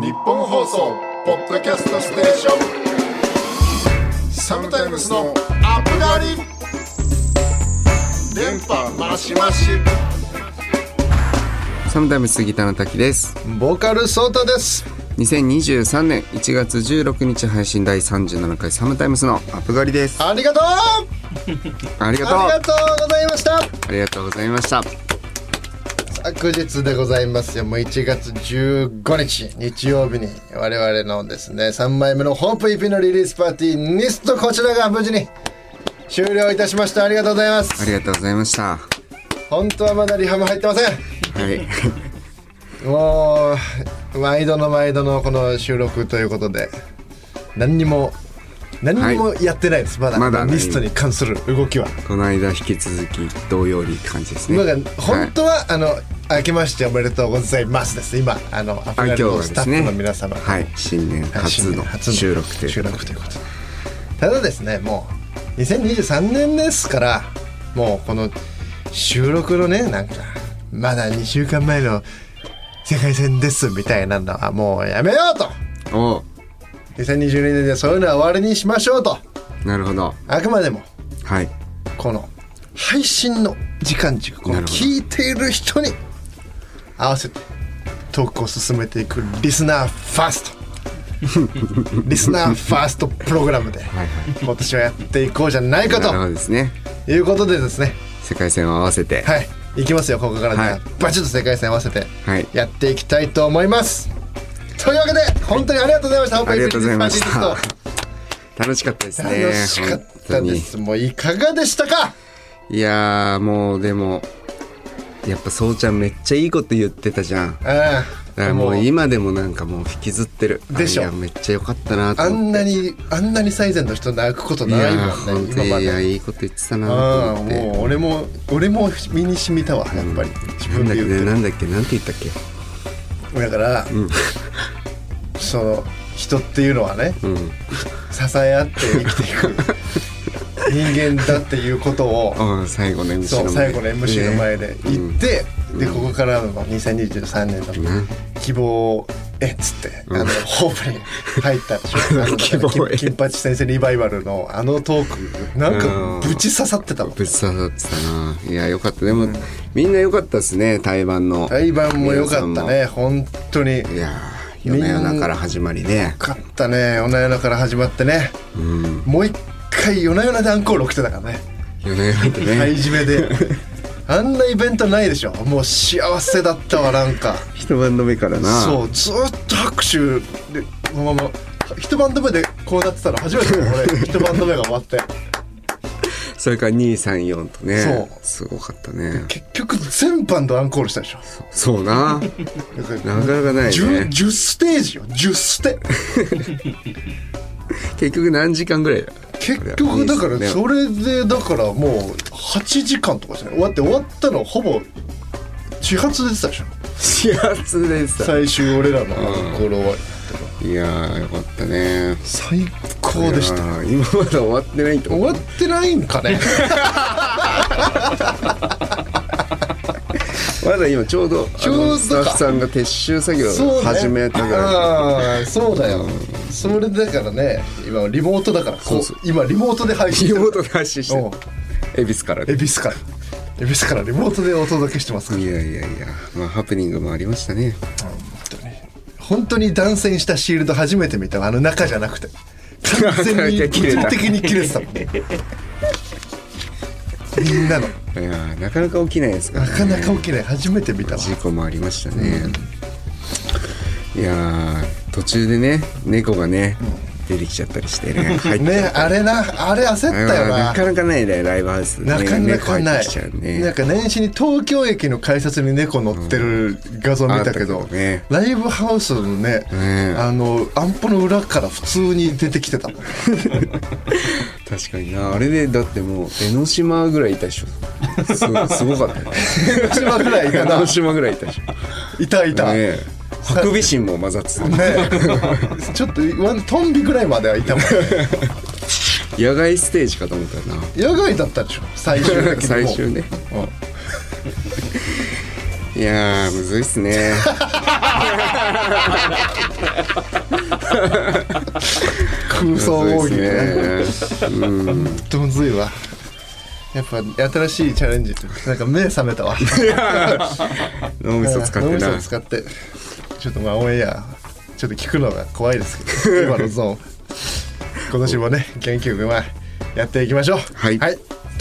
日本放送ポッドキャストステーション。サムタイムスのアップガリ電波マシマシサムタイムスギターの滝です。ボーカルソータです。2023年1月16日配信第37回サムタイムスのアップガリです。ありがとう。ありがとう。ありがとうございました。ありがとうございました昨日でございますよ。もう1月15日日曜日に我々のですね3枚目のホープ EP のリリースパーティーニストこちらが無事に終了いたしました。ありがとうございます。ありがとうございました。本当はまだリハも入ってません。はい。もう毎度の毎度のこの収録ということで何にも何にもやってないです、まだまだミストに関する動きは、この間引き続き同様にって感じですね。本当は、あの明けましておめでとうございますです。今あのアフガニのスタッフの皆様。はい。新年初の収録という収録ということで。ただですねもう2023年ですからもうこの収録のねなんかまだ2週間前の世界戦ですみたいなのはもうやめようとお2022年でそういうのは終わりにしましょうと。なるほど。あくまでもはい。この配信の時間軸この聞いている人に合わせてトークを進めていくリスナーファースト。リスナーファーストプログラムではいはい。今年はやっていこうじゃないかなるほとどですね。いうことでですね。世界戦を合わせて。はい。いきますよここからじゃあ。はい。バチッと世界線合わせてはい。やっていきたいと思いますというわけで本当にありがとうございました。ありがとうございました。楽しかったですね楽しかったですもうい。かがでしたかいやーもうでもやっぱそうちゃんめっちゃいいこと言ってたじゃん。だあからもう今でもなんかもう引きずってる。でしょ。めっちゃ良かったなとあんなにあんなに最前の人泣くこといないやもんねー本当に。今までいやいいこと言ってたなと思って。もう俺も俺も身に染みたわやっぱり。自分で言ってるなんだっけなんだっけなんて言ったっけ？だから、その人っていうのはねうん。支え合って生きていく 人間だっていうことをああ最後の MC の最後の MC の前で言って、うん。でここからの2023年のうん。希望へっつって、あのホープに入ったでしょ。金金八先生リバイバルのあのトーク。なんかうんぶち刺さってたもんぶっ刺さってたな。いやよかった。でも、みんなよかったですね対バンの。対バンも良かった皆ね本当に。いやー夜な夜なから始まりね。よかったね夜な夜なから始まってね。うん。もう一回夜な夜なでアンコール起きてたからね。夜な夜なってね、買い締めで。あんなイベントないでしょ。もう幸せだったわなんか。一バンド目からな。そうずーっと拍手でこのまま一バンド目でこうなってたら初めてだよ 俺。一バンド目が終わって。それから234とね。そう。すごかったね。結局全バンドアンコールしたでしょ。そうな。なかなかない 10, ね10ステージよ10ステ。結局何時間ぐらいだ？結局だからねそれでだからもう8時間とかですね終わって終わったのほぼ始発で出てたでしょ？始発でさ最終俺らのアンコール終わりいやーよかったね。最高でした。今まだ終わってない終わってないんかね？まだ今ちょうどちょスタッフさんが撤収作業始めたから。ああそうだよそれだからね今リモートだから。こそうそう。う今リモートで配信リモートで発信してうん。る恵比寿からね。恵比寿から。恵比寿からリモートでお届けしてますから。いやいやいや。まあハプニングもありましたね。本当に。断線したシールド初めて見たわ。あの中じゃなくて。完全に 切れた。物理的に切れてたもん。みんなの。いやーなかなか起きないですからね。なかなか起きない。初めて見たわ。事故もありましたね、いやー途中でね猫がね、出てきちゃったりしてね入ってねあれなあれ焦ったよな。なかなかないねライブハウス。なかなかない、ねなんか年始に東京駅の改札に猫乗ってる画像見たけど,、あったけどね。ライブハウスのね、ねあのアンポの裏から普通に出てきてた。確かにな。あれでだってもう江ノ島ぐらいいたでしょ。すすごかったね。江ノ島ぐらいいた江なノ島ぐらいいたでしょ。いたいた。ねハクビシンも混ざってた。ちょっとワントンビぐらいまではいたもん。野外ステージかと思ったな。野外だったでしょ？最終的にも。最終ね。うん。いやーむずいっすね。空想奥義ね。ね。うん。ほんとむずいわ。やっぱ新しいチャレンジ。ってなんか目覚めたわ。脳みそ使って脳みなそ使ってちょっとまあオンエアちょっと聞くのが怖いですけど今のゾーン。今年もね元気よくまあやっていきましょう。はい。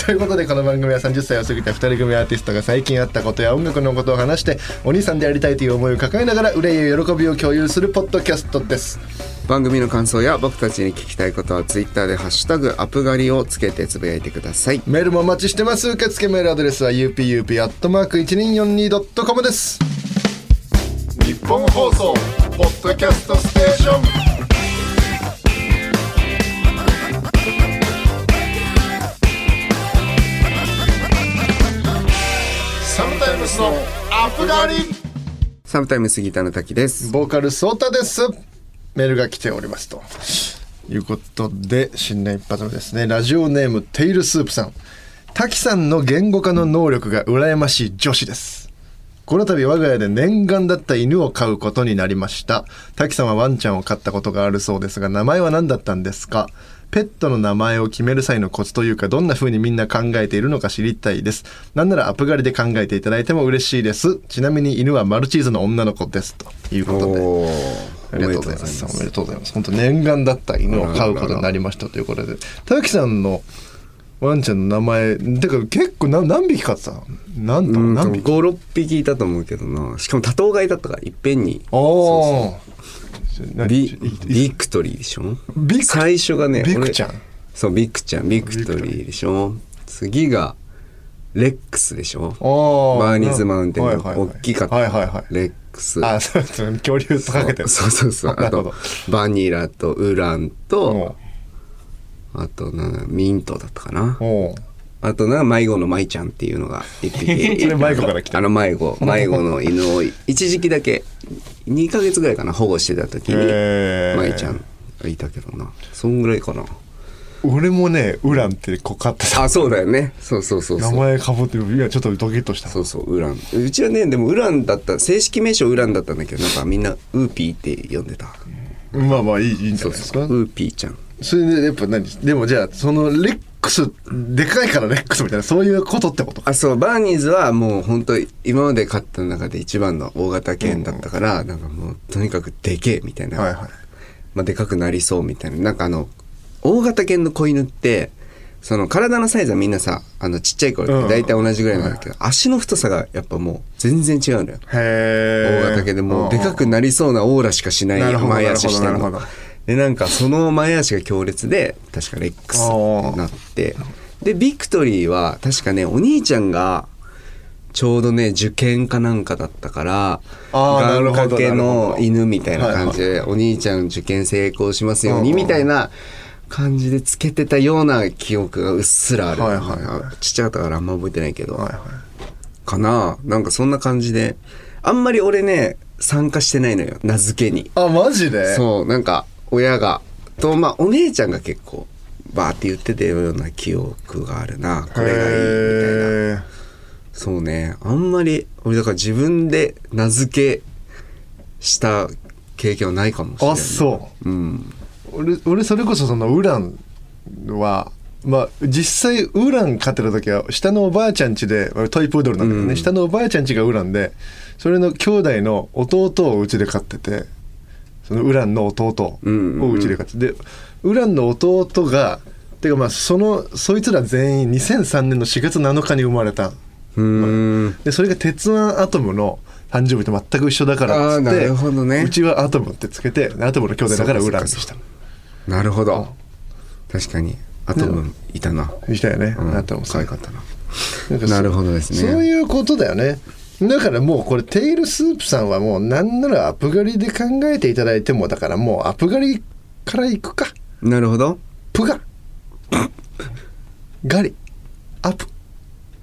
ということでこの番組は30歳を過ぎた2人組アーティストが最近あったことや音楽のことを話してお兄さんでありたいという思いを抱えながら憂いや喜びを共有するポッドキャストです。番組の感想や僕たちに聞きたいことはツイッターで「ハッシュタグアップ狩り」をつけてつぶやいてください。メールもお待ちしてます。受付メールアドレスは upup.1242.com です。日本放送ポッドキャストステーション。サムタイムスのアップガリサムタイム杉田の滝です。ボーカルソータです。メールが来ておりますと。いうことで新年一発目ですね。ラジオネームテイルスープさん。滝さんの言語化の能力が羨ましい女子ですこの度我が家で念願だった犬を飼うことになりました。滝さんはワンちゃんを飼ったことがあるそうですが名前は何だったんですか？ペットの名前を決める際のコツというかどんな風にみんな考えているのか知りたいです。なんならアップ狩りで考えていただいても嬉しいです。ちなみに犬はマルチーズの女の子です。ということで。ありがとうございます。おめでとうございます。本当念願だった犬を飼うことになりましたということで、田木さんのワンちゃんの名前、てか結構な何匹飼ってたの？なんとうん何匹？56匹いたと思うけどな。しかも多頭飼いだったからいっぺんに。おお。ビいビクトリーでしょ？ビク？最初がね俺ビクちゃん？そうビクちゃん。ビクトリーでしょ？次がレックスでしょ？おバーニーズマウンテンの大きかった、はいはいはい。レックス。あ、そうそう、恐竜とかけてる。そうそうそう。あとバニラとウランとおあとなミントだったかな。うおう。あとな迷子のマイちゃんっていうのが一匹 それ迷子から来た。あの迷子。迷子の犬を一時期だけ2ヶ月ぐらいかな保護してた時にへー。マイちゃんがいたけどな。そんぐらいかな。俺もね、ウランって子飼ってた。あそうだよね。そうそうそうそう。名前かぶってる。いや、ちょっとドキッとした。そうそうウラン。うちはねでもウランだった正式名称ウランだったんだけどなんかみんなウーピーって呼んでた。まあまあいいいいんじゃそうないですか。そう。ウーピーちゃんそれでやっぱ何でもじゃあそのレックスでかいからレックスみたいなそういうことってこと？かあそうバーニーズはもう本当今まで飼った中で一番の大型犬だったから、なんかもうとにかくでけえみたいな、はいはい。まあ、でかくなりそうみたいな。なんかあの大型犬の子犬ってその体のサイズはみんなさあのちっちゃい頃って大体同じぐらいなんだけど、足の太さがやっぱもう全然違うのよへえ大型犬でもうでかくなりそうなオーラしかしない前足してるのなるほどでなんかその前足が強烈で確かレックスってなって。でビクトリーは確かねお兄ちゃんがちょうどね受験かなんかだったから願掛けの犬みたいな感じでお兄ちゃん受験成功しますようにうんみたいな感じでつけてたような記憶がうっすらある、はいはいはい。ちっちゃかったからあんま覚えてないけど、はいはい。かな。なんかそんな感じであんまり俺ね参加してないのよ。名付けに。あマジで？そうなんか親がとまあお姉ちゃんが結構バーって言ってたような記憶があるな。これがいいみたいな。そうね。あんまり俺だから自分で名付けした経験はないかもしれない。あそう。うん。俺俺それこそそのウランはまあ実際ウラン飼ってる時は下のおばあちゃん家で俺トイプードルなんだけどね、うん。下のおばあちゃん家がウランでそれの兄弟の弟をうちで飼っててそのウランの弟をうちで飼ってて、でウランの弟がてかまあそのそいつら全員2003年の4月7日に生まれた。でそれが鉄腕アトムの誕生日と全く一緒だからっつってね。うちはアトムってつけてアトムの兄弟だからウランにした。のなるほど。確かに。アトムいたな。にしたよね、うん。アトム可愛かったな。なるほどですね。そういうことだよねだからもうこれテイルスープさんはもうなんならアップ狩りで考えていただいてもだからもうアップ狩りから行くか。なるほど。プガ。ガリ。アップ。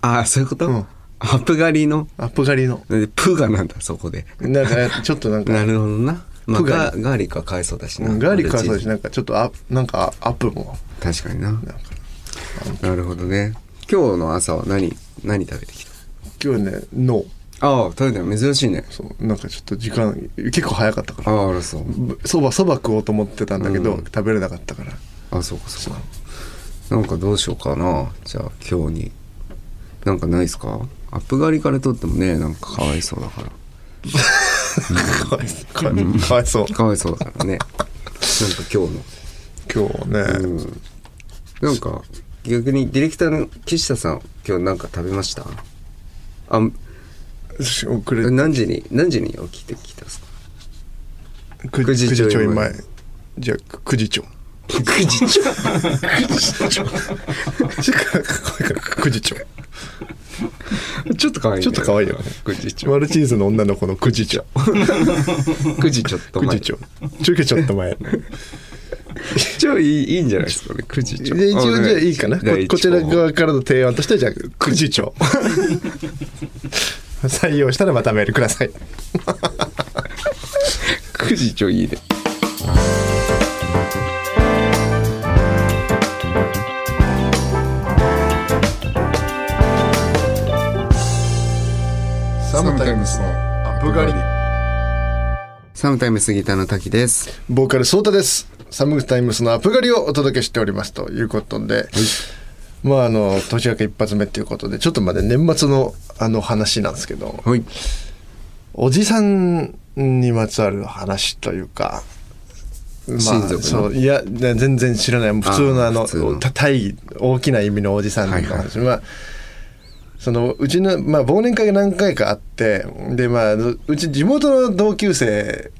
ああそういうこと、うん。アップ狩りの？アップ狩りの。でプがなんだそこで。なんかちょっとなんか。なるほどな、まあ、ガガーリ。ックはかわいそうだしな。うんガーリックはそうだしなんかちょっとアップなんかアップも。確かにな。なるほどね。今日の朝は何何食べてきた？今日ねノああ食べたの珍しいね。そう。なんかちょっと時間結構早かったから。ああらそう。そばそば食おうと思ってたんだけど、うん。食べれなかったから。あそうかそうか。なんかどうしようかな。じゃあ今日に。なんかないですか？アップ狩りから撮ってもねなんかかわいそうだから。かわいそう。かわいそう。かわいそうだからね。なんか今日の。今日ね、うん。なんか逆にディレクターの岸田さん今日なんか食べました？あし遅れ何時に何時に起きてきたんですか？9 9時ちょい前。前。じゃあ9時ちょ9時ちょ9時ちょ ちょっと可愛い、ちょっと可愛いよね。9時ちょマルチーズの女の子の9時ちょ9時ちょっと9前時ちょ中継ちょっと前。ちょいいいいんじゃないですかね9時ちょで一応じゃあいいかな。こちら側からの提案としてはじゃあ9時ちょ 採用したらまたメールください。9時ちょいいね。サムタイムスのアップ狩り。サムタイムスギターの滝です。ボーカルソータです。サムタイムスのアップ狩りをお届けしておりますということで、まああの年明け一発目ということでちょっとまで年末のあの話なんですけどはい。おじさんにまつわる話というか、まあ、親族の？そういや全然知らない。普通のあの大義大きな意味のおじさんの話、まあそのうちの、まあ、忘年会が何回かあってでまあうち地元の同級生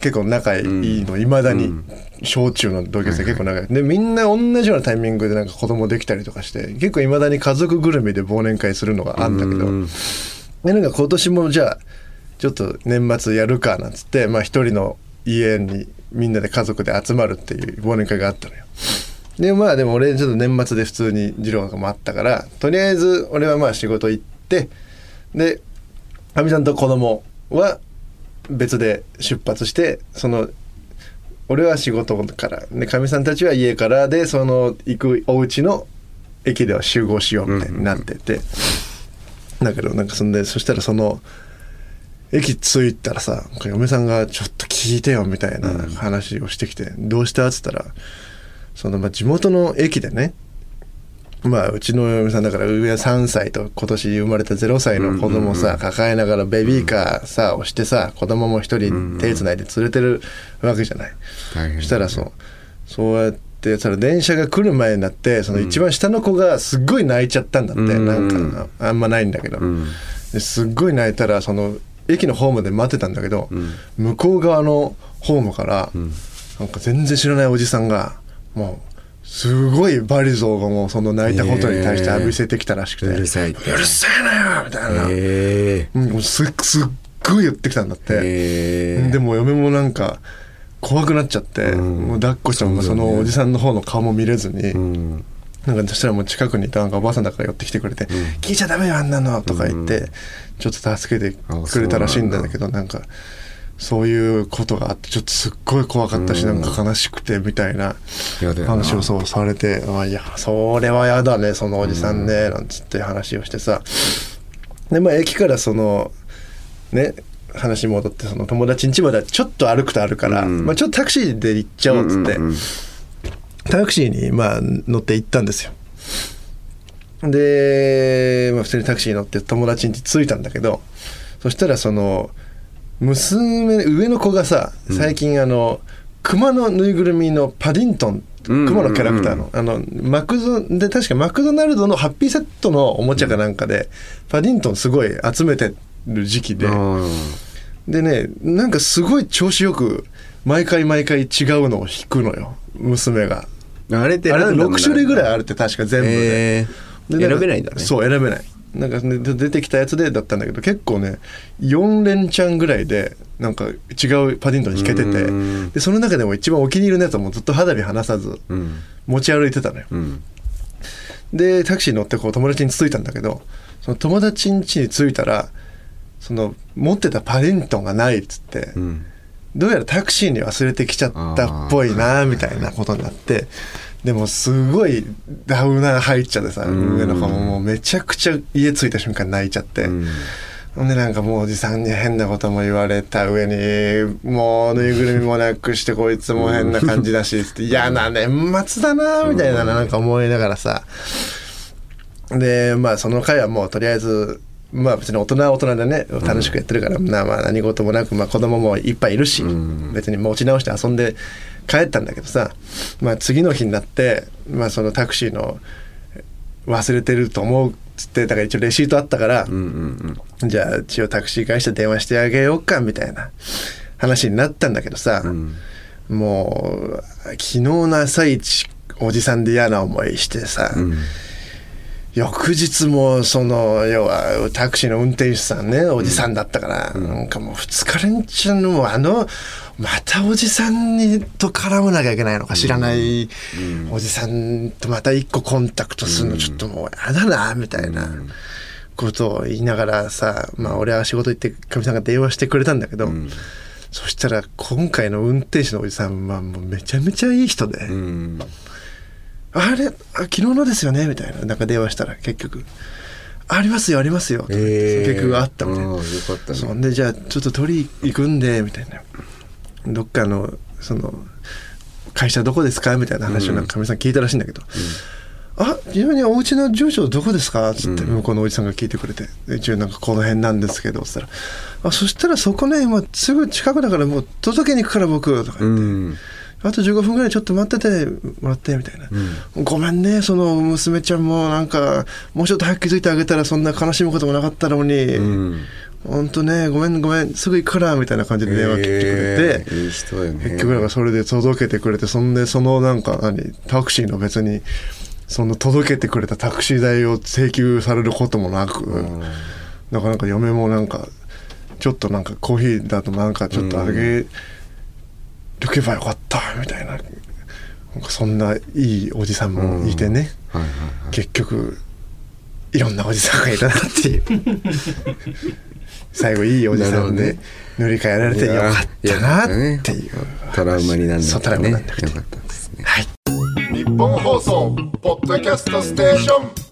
結構仲いいのいま、未だに、うん小中の同級生結構仲い。い、でみんな同じようなタイミングでなんか子供できたりとかして結構いまだに家族ぐるみで忘年会するのがあるんだけど、うん。でなんか今年もじゃあちょっと年末やるかなんつってまあ一人の家にみんなで家族で集まるっていう忘年会があったのよ。でまあでも俺ちょっと年末で普通に次郎がもあったからとりあえず俺はまあ仕事行ってでかみさんと子供は別で出発してその俺は仕事からでかみさんたちは家からでその行くお家の駅では集合しようみたいになってて、だけどなんかそんでそしたらその駅着いたらさ嫁さんが「ちょっと聞いてよ」みたいな話をしてきて「どうした?」っつったらそのまあ地元の駅でねまあうちの嫁さんだから上は3歳と今年生まれた0歳の子供さ、抱えながらベビーカーさ押してさ子供も一人手つないで連れてるわけじゃない。そしたらそう。そうやってその電車が来る前になってその一番下の子がすっごい泣いちゃったんだって、うん。なんかあんまないんだけど、うん。ですっごい泣いたらその駅のホームで待ってたんだけど、ん。向こう側のホームから、ん。なんか全然知らないおじさんがもうすごいバリゾーがもうその泣いたことに対して浴びせてきたらしくて「うるさいって。うるせえなよ!」みたいな、え。うんもうすすっごい言ってきたんだって。え。でも嫁もなんか怖くなっちゃって、うん。もう抱っこしてもそのおじさんの方の顔も見れずに、うん。なんかそしたらもう近くにいたなんかおばあさんだから寄ってきてくれて「聞いちゃダメよあんなの」とか言って、ちょっと助けてくれたらしいんだけどなんかそういうことがあってちょっとすっごい怖かったし、うん。なんか悲しくてみたいな話をそうされて「あいやそれはやだねそのおじさんね」なんつって話をしてさ。でまあ駅からそのね話戻ってその友達ん家までちょっと歩くとあるから、うん。まあ、ちょっとタクシーで行っちゃおうっつって、タクシーにまあ乗って行ったんですよ。で、まあ、普通にタクシーに乗って友達ん家着いたんだけどそしたらその娘上の子がさ最近あの、熊のぬいぐるみのパディントンうん熊のキャラクターの,、あのマクドで確かマクドナルドのハッピーセットのおもちゃかなんかで、パディントンすごい集めてる時期で、あでねなんかすごい調子よく毎回毎回違うのを弾くのよ娘が。ーあれってあれランダム6種類ぐらいあるるって確か全部で、選べないんだね。そう選べないなんか、ね、で出てきたやつでだったんだけど結構ね4連チャンぐらいでなんか違うパディントン弾けててうん。でその中でも一番お気に入りのやつはもうずっと肌身離さずうん。持ち歩いてたのよ。うん。でタクシーに乗ってこう友達に着いたんだけどその友達ん家に着いたらその持ってたパディントンがないっつって、うん。どうやらタクシーに忘れてきちゃったっぽいなみたいなことになってでもすごいダウナー入っちゃってさうん上の子ももうめちゃくちゃ家着いた瞬間泣いちゃって、うん。ほんでなんかもうおじさんに変なことも言われた上にもうぬいぐるみもなくしてこいつも変な感じだしって嫌な年末だなみたいななんか思いながらさ。でまあその回はもうとりあえずまあ別に大人は大人でね楽しくやってるから、まあまあ何事もなく、まあ、子供もいっぱいいるし、別に持ち直して遊んで帰ったんだけどさ、まあ、次の日になって、まあ、そのタクシーの忘れてると思うっつってだから一応レシートあったから、うんうんうん。じゃあ一応タクシー会社電話してあげようかみたいな話になったんだけどさ、ん。もう昨日の朝一おじさんで嫌な思いしてさ、うん。翌日もその要はタクシーの運転手さんねおじさんだったから、なんかもう2日連チャンのあのまたおじさんにと絡まなきゃいけないのか知らないおじさんとまた一個コンタクトするのちょっともうやだなみたいなことを言いながらさまあ俺は仕事行ってかみさんが電話してくれたんだけど、そしたら今回の運転手のおじさんはもうめちゃめちゃいい人で。うん。あれあ昨日のですよねみたいな。なんか電話したら結局「ありますよありますよ」えー。結局あったみたいな、あーよかったね。そんでじゃあちょっと取り行くんでみたいなどっかのその会社どこですか？みたいな話をなんかかみさん聞いたらしいんだけど「あちなみにお家の住所どこですか?」っつって向こうのおじさんが聞いてくれてで一応なんかこの辺なんですけどっつったら「あそしたらそこねもうすぐ近くだからもう届けに行くから僕」とかう言って。んあと15分ぐらいちょっと待っててもらってみたいな、ごめんねその娘ちゃんもなんかもうちょっと早く気づいてあげたらそんな悲しむこともなかったのに、うん。ほんとねごめんごめんすぐ行くからみたいな感じで電話切ってくれて、えーいい人ね。結局なんかそれで届けてくれてそんでそのなんか何タクシーの別にその届けてくれたタクシー代を請求されることもなく、なかなか嫁もなんかちょっとなんかコーヒーだとなんかちょっとあげとけばよかったみたいな。なんかそんないいおじさんもいてね、はいはい結局いろんなおじさんがいたなっていう。最後いいおじさんで塗り替えられてよかったなっていう。トラウマになんなそうトラウマくてねよになんなくて。かったですね。はい。日本放送ポッドキャストステーション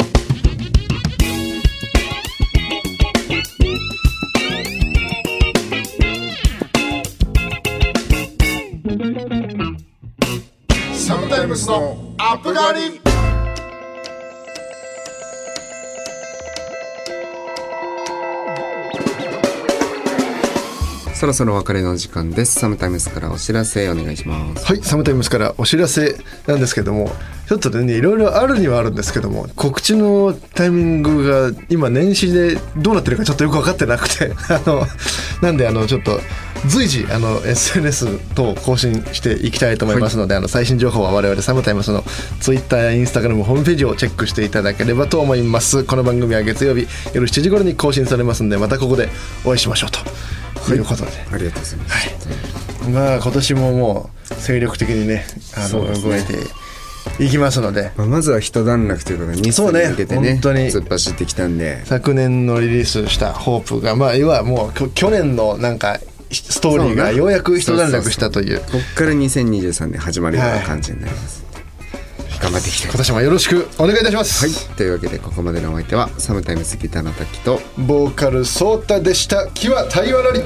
ムスのアップガリそろそろお別れの時間です。サムタイムスからお知らせお願いします。はい、サムタイムスからお知らせなんですけどもちょっとねいろいろあるにはあるんですけども告知のタイミングが今年始でどうなってるかちょっとよく分かってなくて あのなんであのちょっと随時あの SNS 等更新していきたいと思いますので、あの最新情報は我々サムタイムスの Twitter や Instagram ホームページをチェックしていただければと思います。この番組は月曜日夜7時頃に更新されますのでまたここでお会いしましょうとい。うことで、ありがとうございます、まあ今年ももう精力的にねあのね。動いていきますので。まあ、まずは一段落というかねミスにそうね向けてね本当に突っ走ってきたんで。昨年のリリースした「ホープがまあ要はもう去年のなんかストーリーが。ようやく一段落したという。こっから2023年始まるような感じになります、頑張っていきたい。今年もよろしくお願いいたします、はい。というわけでここまでのお相手はサムタイムスギターの滝とボーカルソータでした。木は対話なり